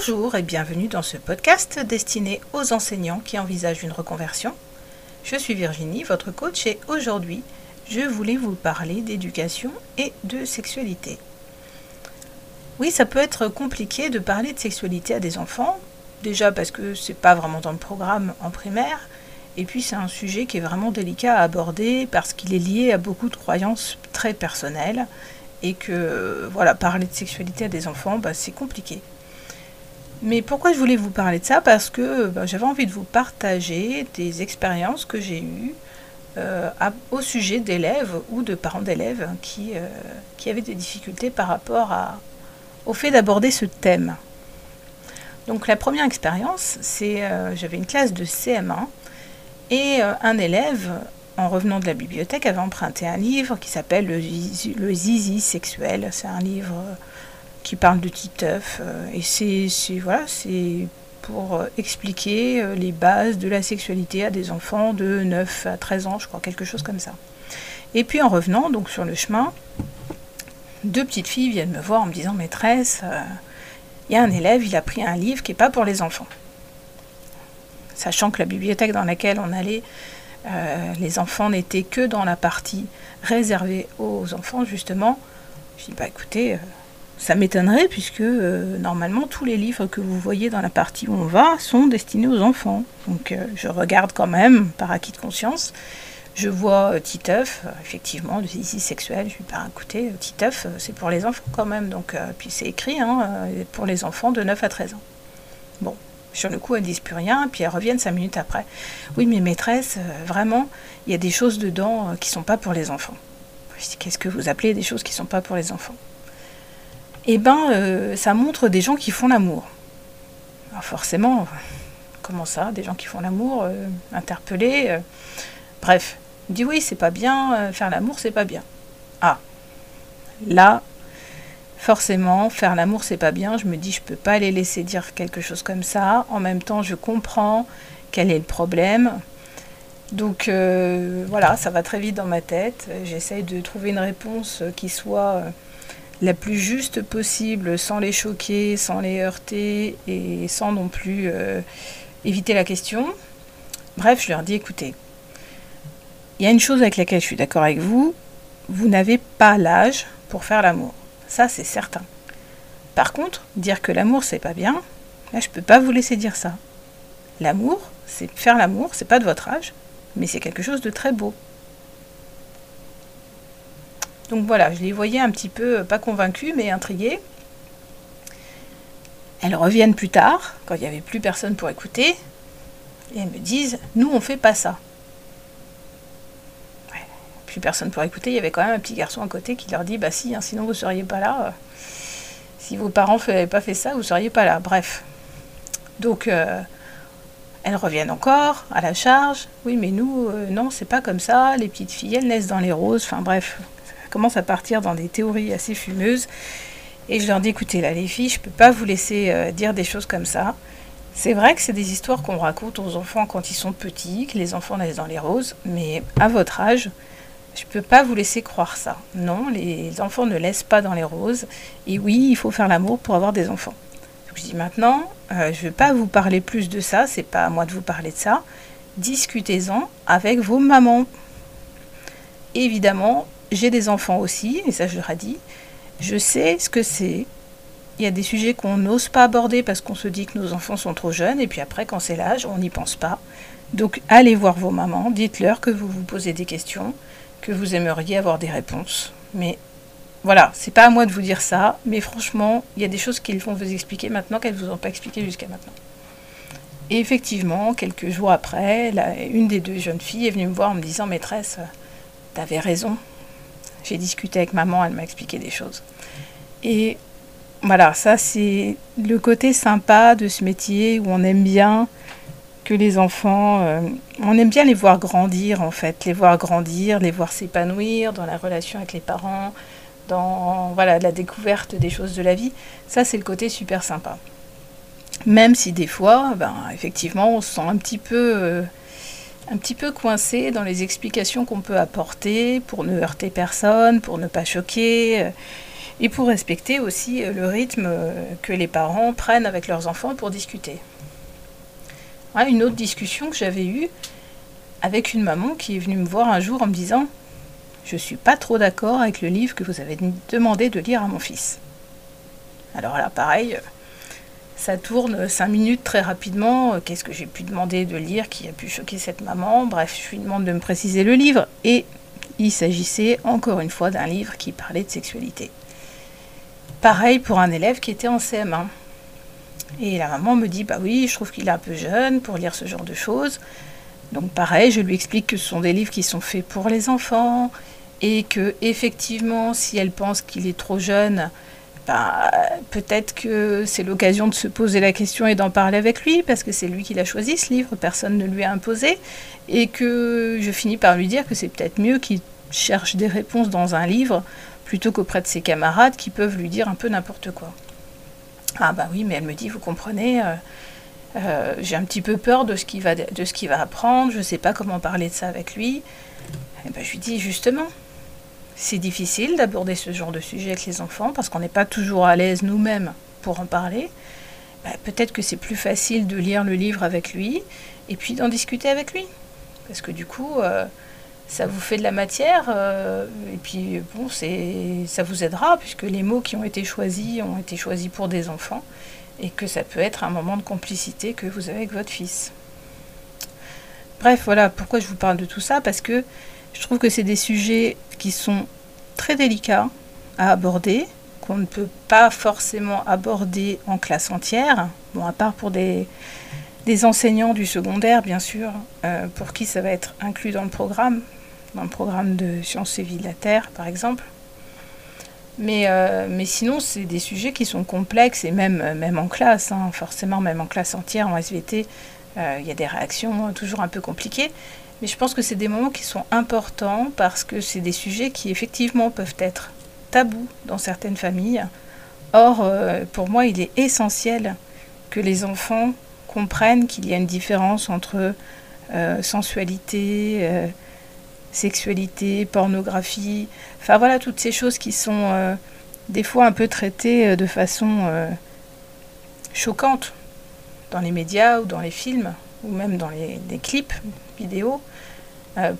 Bonjour et bienvenue dans ce podcast destiné aux enseignants qui envisagent une reconversion. Je suis Virginie, votre coach, et aujourd'hui, je voulais vous parler d'éducation et de sexualité. Oui, ça peut être compliqué de parler de sexualité à des enfants, déjà parce que c'est pas vraiment dans le programme en primaire, et puis c'est un sujet qui est vraiment délicat à aborder parce qu'il est lié à beaucoup de croyances très personnelles et que voilà, parler de sexualité à des enfants, bah, c'est compliqué. Mais pourquoi je voulais vous parler de ça? Parce que bah, j'avais envie de vous partager des expériences que j'ai eues euh, au sujet d'élèves ou de parents d'élèves qui, euh, qui avaient des difficultés par rapport au fait d'aborder ce thème. Donc la première expérience, c'est euh, j'avais une classe de CM1 et un élève, en revenant de la bibliothèque, avait emprunté un livre qui s'appelle le, le, Zizi sexuel. C'est un livre qui parle de Titeuf. Euh, et c'est voilà, c'est pour euh, expliquer euh, les bases de la sexualité à des enfants de 9 à 13 ans, je crois, quelque chose comme ça. Et puis en revenant, donc sur le chemin, deux petites filles viennent me voir en me disant Maîtresse, il y a un élève, il a pris un livre qui n'est pas pour les enfants. Sachant que la bibliothèque dans laquelle on allait, les enfants n'étaient que dans la partie réservée aux enfants, justement. Je dis Bah écoutez, ça m'étonnerait puisque euh, normalement tous les livres que vous voyez dans la partie où on va sont destinés aux enfants. Donc euh, je regarde quand même par acquis de conscience. Je vois euh, Titeuf, effectivement, le ici sexuel. Je lui dis, bah, écoutez, Titeuf, c'est pour les enfants quand même. Donc, puis c'est écrit, hein, pour les enfants de 9 à 13 ans. Bon, sur le coup, elles disent plus rien, puis elles reviennent 5 minutes après. Oui, mais maîtresse, vraiment, il y a des choses dedans qui sont pas pour les enfants. Qu'est-ce que vous appelez des choses qui sont pas pour les enfants? Eh ben, euh, ça montre des gens qui font l'amour. Forcément, comment ça, des gens qui font l'amour, euh, interpellés. Euh, bref, il dit oui, c'est pas bien, faire l'amour, c'est pas bien. Ah, là, forcément, faire l'amour, c'est pas bien. Je me dis, je peux pas les laisser dire quelque chose comme ça. En même temps, je comprends quel est le problème. Donc voilà, ça va très vite dans ma tête. J'essaye de trouver une réponse qui soit la plus juste possible, sans les choquer, sans les heurter et sans non plus euh, éviter la question. Bref, je leur dis écoutez, il y a une chose avec laquelle je suis d'accord avec vous, vous n'avez pas l'âge pour faire l'amour. Ça, c'est certain. Par contre, dire que l'amour, c'est pas bien, là, je peux pas vous laisser dire ça. L'amour, c'est faire l'amour, c'est pas de votre âge, mais c'est quelque chose de très beau. Donc voilà, je les voyais un petit peu, pas convaincus, mais intrigués. Elles reviennent plus tard, quand il n'y avait plus personne pour écouter, et elles me disent, nous on fait pas ça. plus personne pour écouter, il y avait quand même un petit garçon à côté qui leur dit, bah si, hein, sinon vous seriez pas là. si vos parents n'avaient pas fait ça, vous seriez pas là. Bref. Donc, euh, elles reviennent encore à la charge. Oui, mais nous, euh, non, c'est pas comme ça. Les petites filles, elles naissent dans les roses. Enfin bref, commence à partir dans des théories assez fumeuses. Et je leur dis, écoutez, là, les filles, je ne peux pas vous laisser euh, dire des choses comme ça. C'est vrai que c'est des histoires qu'on raconte aux enfants quand ils sont petits, que les enfants naissent dans les roses, mais à votre âge, je ne peux pas vous laisser croire ça. Non, les enfants ne laissent pas dans les roses. Et oui, il faut faire l'amour pour avoir des enfants. Donc je dis maintenant, euh, je ne vais pas vous parler plus de ça, c'est pas à moi de vous parler de ça. Discutez-en avec vos mamans. Évidemment, j'ai des enfants aussi, et ça je leur ai dit. Je sais ce que c'est. Il y a des sujets qu'on n'ose pas aborder parce qu'on se dit que nos enfants sont trop jeunes, et puis après, quand c'est l'âge, on n'y pense pas. Donc allez voir vos mamans, dites-leur que vous vous posez des questions, que vous aimeriez avoir des réponses. Mais voilà, c'est pas à moi de vous dire ça, mais franchement, il y a des choses qu'ils vont vous expliquer maintenant qu'elles ne vous ont pas expliqué jusqu'à maintenant. Et effectivement, quelques jours après, une des deux jeunes filles est venue me voir en me disant Maîtresse, t'avais raison, j'ai discuté avec maman, elle m'a expliqué des choses. Et voilà, ça c'est le côté sympa de ce métier où on aime bien que les enfants, euh, on aime bien les voir grandir en fait, les voir grandir, les voir s'épanouir dans la relation avec les parents, dans voilà la découverte des choses de la vie. Ça c'est le côté super sympa. Même si des fois, ben, effectivement, on se sent un petit peu euh, un petit peu coincé dans les explications qu'on peut apporter pour ne heurter personne, pour ne pas choquer. et pour respecter aussi le rythme que les parents prennent avec leurs enfants pour discuter. une autre discussion que j'avais eue avec une maman qui est venue me voir un jour en me disant Je suis pas trop d'accord avec le livre que vous avez demandé de lire à mon fils. Alors là, pareil, ça tourne cinq minutes très rapidement. Qu'est-ce que j'ai pu demander de lire qui a pu choquer cette maman? Bref, je lui demande de me préciser le livre. Et il s'agissait encore une fois d'un livre qui parlait de sexualité. Pareil pour un élève qui était en CM1. Et la maman me dit Bah oui, je trouve qu'il est un peu jeune pour lire ce genre de choses. Donc pareil, je lui explique que ce sont des livres qui sont faits pour les enfants et que effectivement, si elle pense qu'il est trop jeune, ben, peut-être que c'est l'occasion de se poser la question et d'en parler avec lui, parce que c'est lui qui l'a choisi ce livre, personne ne lui a imposé, et que je finis par lui dire que c'est peut-être mieux qu'il cherche des réponses dans un livre plutôt qu'auprès de ses camarades qui peuvent lui dire un peu n'importe quoi. Ah bah oui, mais elle me dit, vous comprenez, euh, euh, j'ai un petit peu peur de ce qu'il va, va apprendre, je ne sais pas comment parler de ça avec lui. Et eh ben, je lui dis justement, c'est difficile d'aborder ce genre de sujet avec les enfants parce qu'on n'est pas toujours à l'aise nous-mêmes pour en parler. Ben, peut-être que c'est plus facile de lire le livre avec lui et puis d'en discuter avec lui. Parce que du coup, euh, ça vous fait de la matière euh, et puis bon, ça vous aidera puisque les mots qui ont été choisis ont été choisis pour des enfants et que ça peut être un moment de complicité que vous avez avec votre fils. Bref, voilà pourquoi je vous parle de tout ça, parce que je trouve que c'est des sujets qui sont très délicats à aborder, qu'on ne peut pas forcément aborder en classe entière, bon, à part pour des, des enseignants du secondaire, bien sûr, euh, pour qui ça va être inclus dans le programme, dans le programme de sciences et vie de la Terre, par exemple. Mais, euh, mais sinon, c'est des sujets qui sont complexes et même, même en classe, hein, forcément, même en classe entière, en SVT, euh, il y a des réactions toujours un peu compliquées. Mais je pense que c'est des moments qui sont importants parce que c'est des sujets qui effectivement peuvent être tabous dans certaines familles. Or, pour moi, il est essentiel que les enfants comprennent qu'il y a une différence entre sensualité, sexualité, pornographie, enfin voilà toutes ces choses qui sont euh, des fois un peu traitées euh, de façon euh, choquante dans les médias ou dans les films ou même dans les, clips vidéo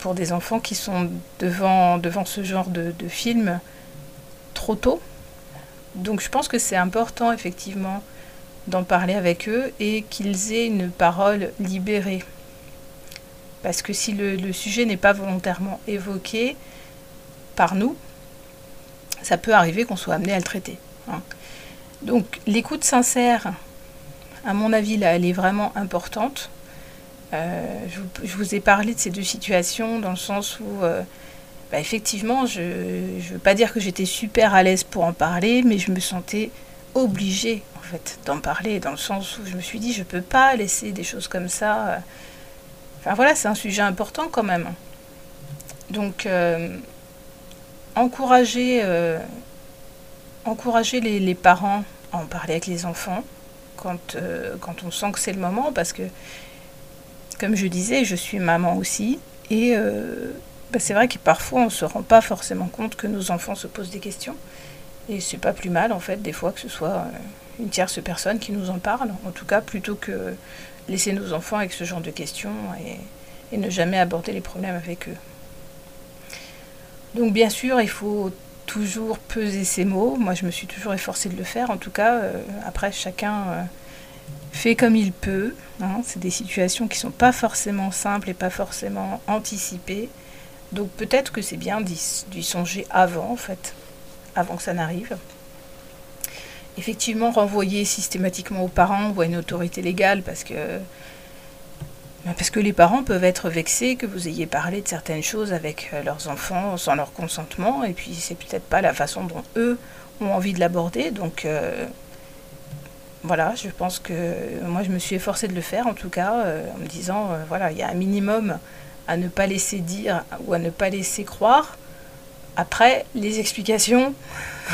pour des enfants qui sont devant, devant ce genre de, de films trop tôt. Donc je pense que c'est important effectivement d'en parler avec eux et qu'ils aient une parole libérée. Parce que si le, sujet n'est pas volontairement évoqué par nous, ça peut arriver qu'on soit amené à le traiter. Hein. Donc l'écoute sincère, à mon avis, là, elle est vraiment importante. Euh, je, vous ai parlé de ces deux situations dans le sens où, euh, bah, effectivement, je ne veux pas dire que j'étais super à l'aise pour en parler, mais je me sentais obligée, en fait, d'en parler, dans le sens où je me suis dit, je ne peux pas laisser des choses comme ça. Euh, Enfin voilà, c'est un sujet important quand même. Donc, euh, encourager, encourager les, parents à en parler avec les enfants quand, quand on sent que c'est le moment, parce que, comme je disais, je suis maman aussi, et bah, c'est vrai que parfois on ne se rend pas forcément compte que nos enfants se posent des questions, et c'est pas plus mal en fait, des fois que ce soit une tierce personne qui nous en parle, en tout cas plutôt que laisser nos enfants avec ce genre de questions et, ne jamais aborder les problèmes avec eux. Donc bien sûr, il faut toujours peser ses mots. Moi, je me suis toujours efforcée de le faire. En tout cas, euh, après, chacun euh, fait comme il peut. Hein. C'est des situations qui ne sont pas forcément simples et pas forcément anticipées. Donc peut-être que c'est bien d'y songer avant, en fait, avant que ça n'arrive effectivement renvoyer systématiquement aux parents ou à une autorité légale parce que ben, parce que les parents peuvent être vexés que vous ayez parlé de certaines choses avec euh, leurs enfants sans leur consentement et puis c'est peut-être pas la façon dont eux ont envie de l'aborder donc euh, voilà je pense que moi je me suis efforcée de le faire en tout cas euh, en me disant voilà il y a un minimum à ne pas laisser dire ou à ne pas laisser croire après, les explications,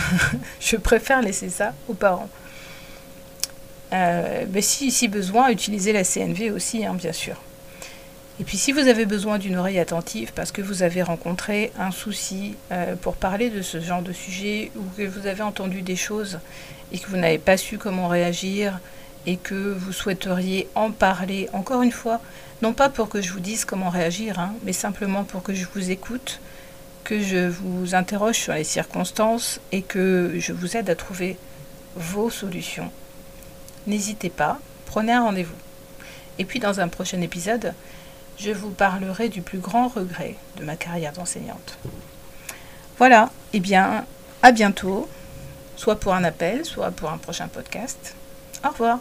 je préfère laisser ça aux parents. Euh, mais si, si besoin, utiliser la CNV aussi, hein, bien sûr. Et puis si vous avez besoin d'une oreille attentive parce que vous avez rencontré un souci euh, pour parler de ce genre de sujet ou que vous avez entendu des choses et que vous n'avez pas su comment réagir et que vous souhaiteriez en parler, encore une fois, non pas pour que je vous dise comment réagir, hein, mais simplement pour que je vous écoute, que je vous interroge sur les circonstances et que je vous aide à trouver vos solutions. N'hésitez pas, prenez un rendez-vous. Et puis dans un prochain épisode, je vous parlerai du plus grand regret de ma carrière d'enseignante. Voilà, et eh bien, à bientôt, soit pour un appel, soit pour un prochain podcast. Au revoir.